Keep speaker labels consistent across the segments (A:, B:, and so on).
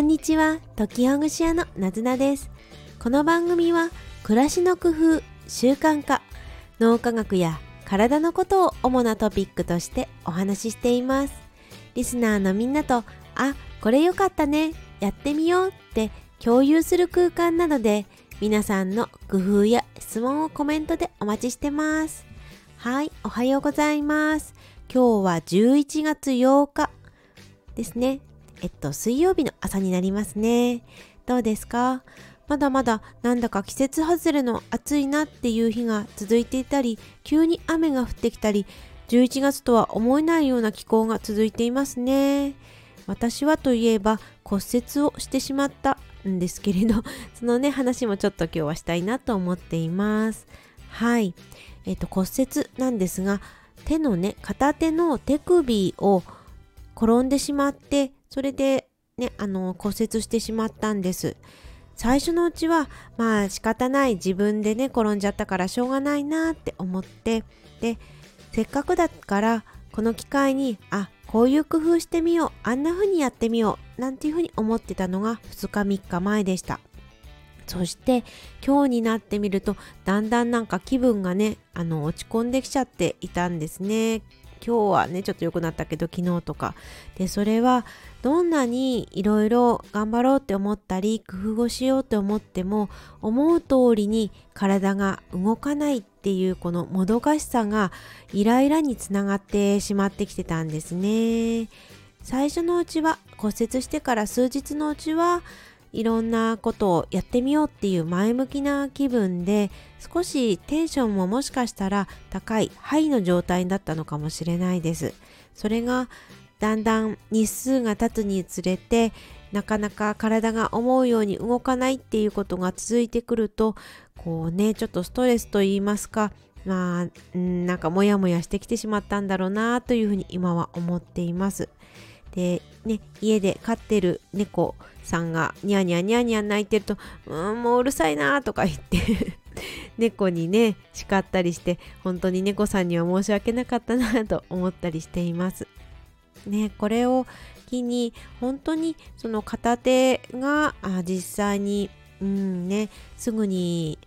A: んにちは、時ほぐし屋のなずなです。この番組は、暮らしの工夫、習慣化、脳科学や体のことを主なトピックとしてお話ししています。リスナーのみんなと、あ、これよかったね、やってみようって共有する空間なので、皆さんの工夫や質問をコメントでお待ちしてます。はい、おはようございます。今日は11月8日ですね。えっと、水曜日の朝になりますね。どうですか？まだまだなんだか季節外れの暑いなっていう日が続いていたり、急に雨が降ってきたり、11月とは思えないような気候が続いていますね。私はといえば骨折をしてしまったんですけれど、そのね、話もちょっと今日はしたいなと思っています。はい。えっ、と、骨折なんですが、手のね、片手の手首を転んでしまって、それでね、あの、骨折してしまったんです。最初のうちは、まあ仕方ない自分でね、転んじゃったからしょうがないなって思って、で、せっかくだからこの機会に、あ、こういう工夫してみよう、あんな風にやってみよう、なんていう風に思ってたのが2日3日前でした。そして今日になってみるとだんだんなんか気分がねあの落ち込んできちゃっていたんですね今日はねちょっと良くなったけど昨日とかでそれはどんなにいろいろ頑張ろうって思ったり工夫をしようって思っても思う通りに体が動かないっていうこのもどかしさがイライラにつながってしまってきてたんですね。最初のうちは骨折してから数日のうちはいろんなことをやってみようっていう前向きな気分で少しテンションももしかしたら高いハイの状態だったのかもしれないです。それがだんだん日数が経つにつれてなかなか体が思うように動かないっていうことが続いてくるとこうねちょっとストレスと言いますかまあなんかモヤモヤしてきてしまったんだろうなというふうに今は思っています。でね家で飼ってる猫さんがニャニャニャニャ泣いてると「うんもううるさいな」とか言って 猫にね叱ったりして本当に猫さんには申し訳なかったなと思ったりしています。ねこれを機に本当にその片手が実際にうんねすぐに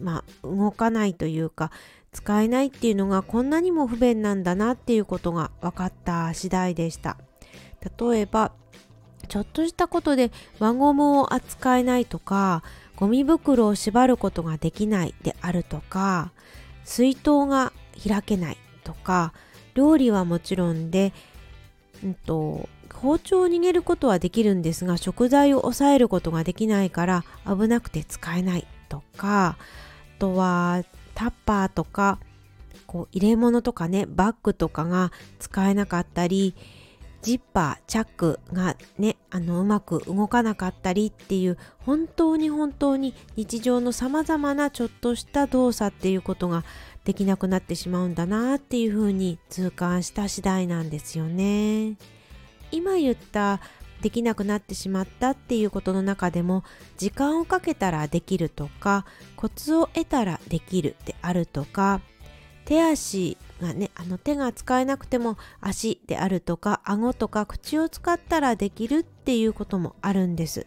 A: ま動かないというか使えないっていうのがこんなにも不便なんだなっていうことが分かった次第でした。例えばちょっとしたことで輪ゴムを扱えないとかゴミ袋を縛ることができないであるとか水筒が開けないとか料理はもちろんで、うんと、包丁を逃げることはできるんですが食材を抑えることができないから危なくて使えないとかあとはタッパーとかこう入れ物とかねバッグとかが使えなかったりジッパーチャックがねあのうまく動かなかったりっていう本当に本当に日常のさまざまなちょっとした動作っていうことができなくなってしまうんだなっていうふうに痛感した次第なんですよね。今言ったできなくなってしまったっていうことの中でも時間をかけたらできるとかコツを得たらできるであるとか手足がねあの手が使えなくても足であるとか顎とか口を使ったらできるっていうこともあるんです。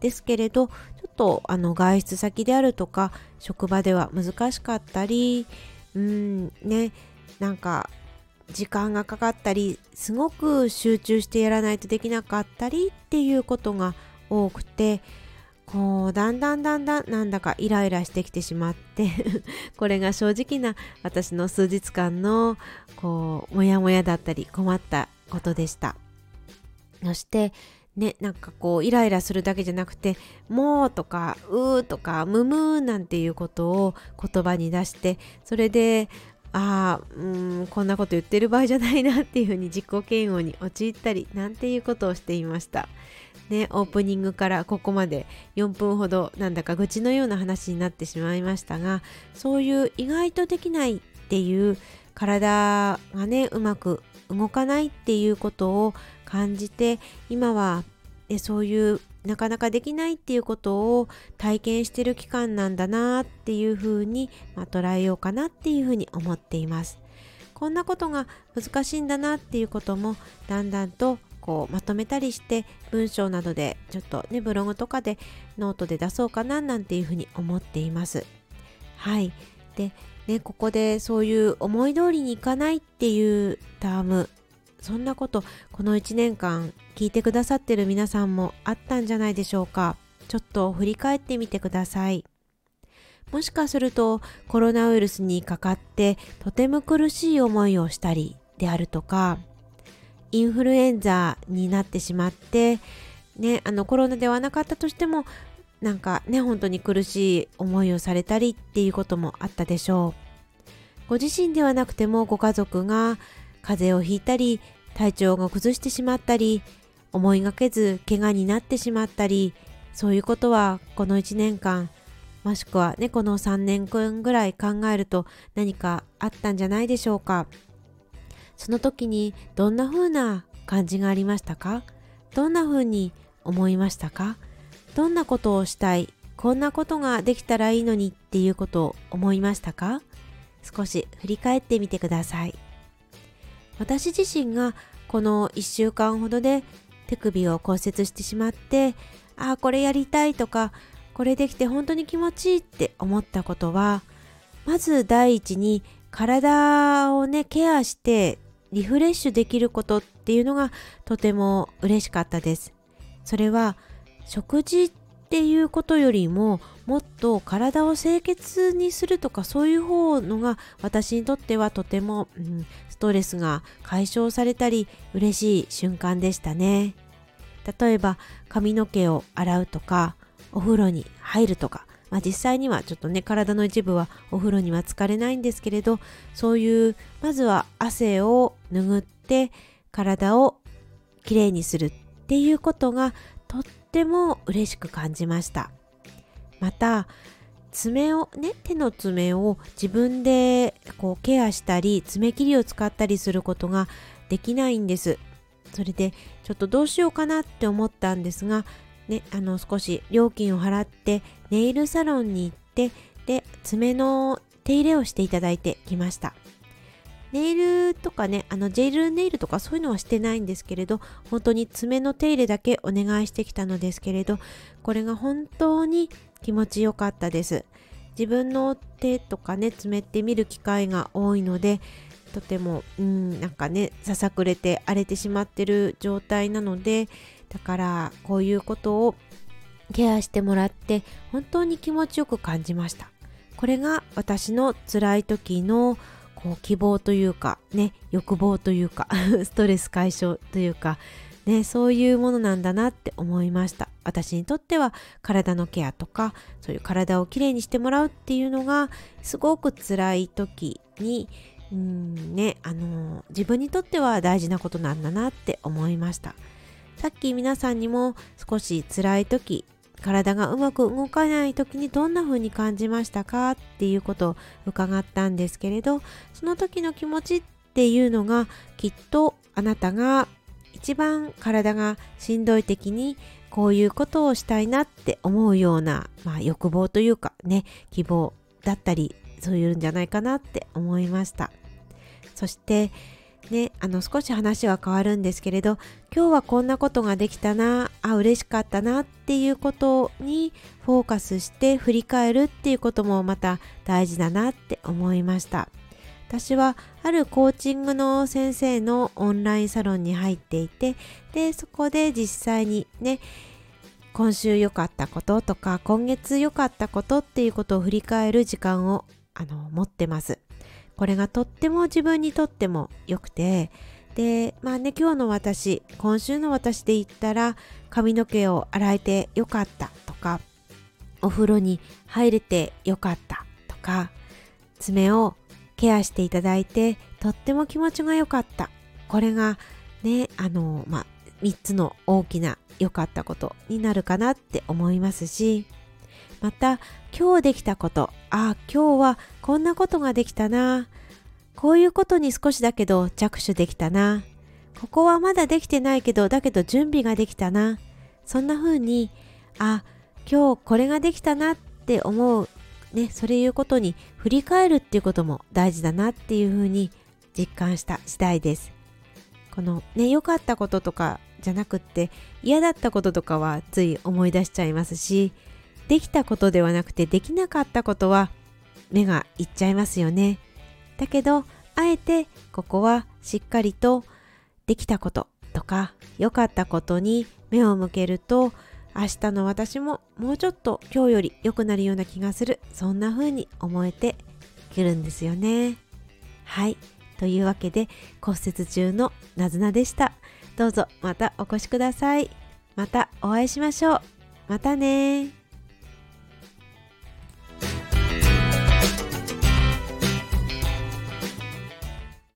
A: ですけれどちょっとあの外出先であるとか職場では難しかったりうんねなんか時間がかかったりすごく集中してやらないとできなかったりっていうことが多くてこうだんだんだんだんなんだかイライラしてきてしまって これが正直な私の数日間のこうモヤモヤだったり困ったことでしたそしてねなんかこうイライラするだけじゃなくて「もう」とか「うー」とか「むむ」なんていうことを言葉に出してそれでああこんなこと言ってる場合じゃないなっていうふうに自己嫌悪に陥ったりなんていうことをしていました。ね、オープニングからここまで4分ほどなんだか愚痴のような話になってしまいましたがそういう意外とできないっていう体がねうまく動かないっていうことを感じて今は、ね、そういうなかなかできないっていうことを体験してる期間なんだなっていうふうに、まあ、捉えようかなっていうふうに思っています。こんなことが難しいんだなっていうこともだんだんとこうまとめたりして文章などでちょっとねブログとかでノートで出そうかななんていうふうに思っています。はい。でねここでそういう思い通りにいかないっていうターム。そんなことこの1年間聞いてくださってる皆さんもあったんじゃないでしょうか。ちょっと振り返ってみてください。もしかするとコロナウイルスにかかってとても苦しい思いをしたりであるとかインフルエンザになってしまってねあのコロナではなかったとしてもなんかね本当に苦しい思いをされたりっていうこともあったでしょう。ご自身ではなくてもご家族が風邪をひいたり体調が崩してしまったり思いがけず怪我になってしまったりそういうことはこの1年間もしくはねこの3年間ぐらい考えると何かあったんじゃないでしょうか。その時にどんな風な感じがありましたか？どんな風に思いましたか？どんなことをしたい？こんなことができたらいいのにっていうことを思いましたか？少し振り返ってみてください。私自身がこの1週間ほどで手首を骨折してしまってああこれやりたいとかこれできて本当に気持ちいいって思ったことはまず第一に体をねケアしてリフレッシュできることっていうのがとても嬉しかったです。それは食事っていうことよりももっと体を清潔にするとかそういう方のが私にとってはとても、うん、ストレスが解消されたり嬉しい瞬間でしたね。例えば髪の毛を洗うとかお風呂に入るとか、まあ、実際にはちょっとね体の一部はお風呂には浸かれないんですけれどそういうまずは汗を拭って体をきれいにするっていうことがとっても嬉しく感じました。また爪をね手の爪を自分でこうケアしたり爪切りを使ったりすることができないんです。それでちょっとどうしようかなって思ったんですがねあの少し料金を払ってネイルサロンに行ってで爪の手入れをしていただいてきました。ネイルとかね、あのジェルネイルとかそういうのはしてないんですけれど、本当に爪の手入れだけお願いしてきたのですけれど、これが本当に気持ちよかったです。自分の手とかね、爪って見る機会が多いので、とても、うん、なんかね、ささくれて荒れてしまってる状態なので、だからこういうことをケアしてもらって本当に気持ちよく感じました。これが私の辛い時のこう希望というかね欲望というか ストレス解消というかねそういうものなんだなって思いました。私にとっては体のケアとかそういう体をきれいにしてもらうっていうのがすごく辛い時にうんねあの自分にとっては大事なことなんだなって思いました。さっき皆さんにも少し辛い時体がうまく動かない時にどんな風に感じましたかっていうことを伺ったんですけれどその時の気持ちっていうのがきっとあなたが一番体がしんどい時にこういうことをしたいなって思うような、まあ、欲望というかね希望だったりそういうんじゃないかなって思いました。そしてね、あの少し話は変わるんですけれど今日はこんなことができたなあ嬉しかったなっていうことにフォーカスして振り返るっていうこともまた大事だなって思いました。私はあるコーチングの先生のオンラインサロンに入っていてでそこで実際にね今週良かったこととか今月良かったことっていうことを振り返る時間をあの持ってます。これがとっても自分にとっても良くてでまあね今日の私今週の私で言ったら髪の毛を洗えてよかったとかお風呂に入れてよかったとか爪をケアしていただいてとっても気持ちが良かった。これがねあのまあ3つの大きな良かったことになるかなって思いますしまた今日できたことあ今日はこんなことができたなあこういうことに少しだけど着手できたな。ここはまだできてないけどだけど準備ができたな。そんな風にあ今日これができたなって思うねそれいうことに振り返るっていうことも大事だなっていう風に実感した次第です。このね良かったこととかじゃなくって嫌だったこととかはつい思い出しちゃいますしできたことではなくてできなかったことは目がいっちゃいますよね。だけどあえてここはしっかりとできたこととか良かったことに目を向けると明日の私ももうちょっと今日より良くなるような気がする。そんな風に思えてくるんですよね。はい。というわけで骨折中のなずなでした。どうぞまたお越しください。またお会いしましょう。またね